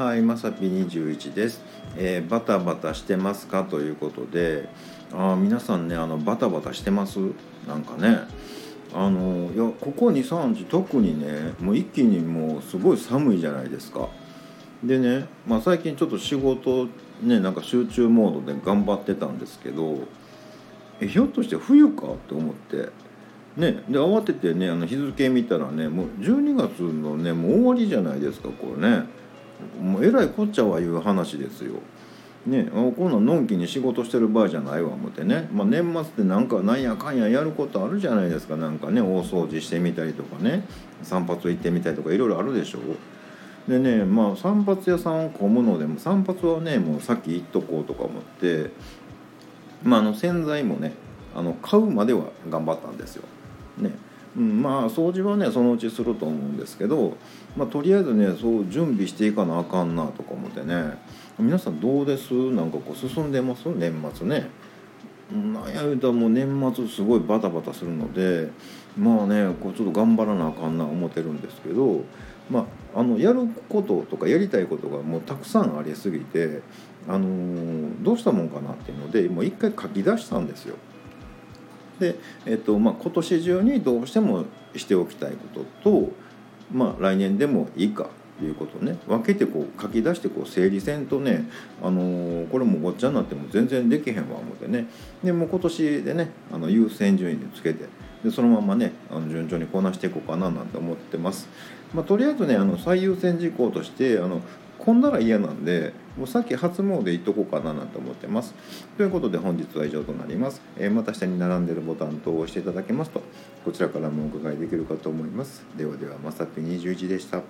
はいまさぴ21です、えーバタバタしてますか？ということであ皆さんねあのバタバタしてます？なんかね。あのいやここ23日特にねもう一気にもうすごい寒いじゃないですか。でね、まあ、最近ちょっと仕事ねなんか集中モードで頑張ってたんですけどえひょっとして冬か？って思って。ねで慌ててねあの日付見たらねもう12月のねもう終わりじゃないですかこれね。もうえらいこっちゃはいう話ですよ。ね、こんなんのんきに仕事してる場合じゃないわ思ってね、まあ、年末ってなんかなんやかんややることあるじゃないですか。なんかね大掃除してみたりとかね。散髪行ってみたりとかいろいろあるでしょう。でねまあ散髪屋さんを混むのでも散髪はねもうさっき行っとこうとか思ってまああの洗剤もねあの買うまでは頑張ったんですよ。ね。うん、まあ掃除はねそのうちすると思うんですけど、まあ、とりあえずねそう準備していかなあかんなとか思ってね皆さんどうです？なんかこう進んでます？年末ね。なんや言うたらもう年末すごいバタバタするのでまあねこうちょっと頑張らなあかんな思ってるんですけど、まあ、あのやることとかやりたいことがもうたくさんありすぎて、あのーどうしたもんかなっていうのでもう一回書き出したんですよ。で、えっとまあ、今年中にどうしてもしておきたいことと、まあ、来年でもいいかということね分けてこう書き出してこう整理せんとね、あのーこれもごっちゃになっても全然できへんわ思ってねでも今年でねあの優先順位につけてでそのままねあの順調にこなしていこうかななんて思ってます。まあ、とりあえずねあの最優先事項としてあのこんなら嫌なんでもうさっき初詣行っとこうかななんて思ってます。ということで本日は以上となります。えーまた下に並んでるボタン等を押していただけますとこちらからもお伺いできるかと思います。ではではまさぴ21でした。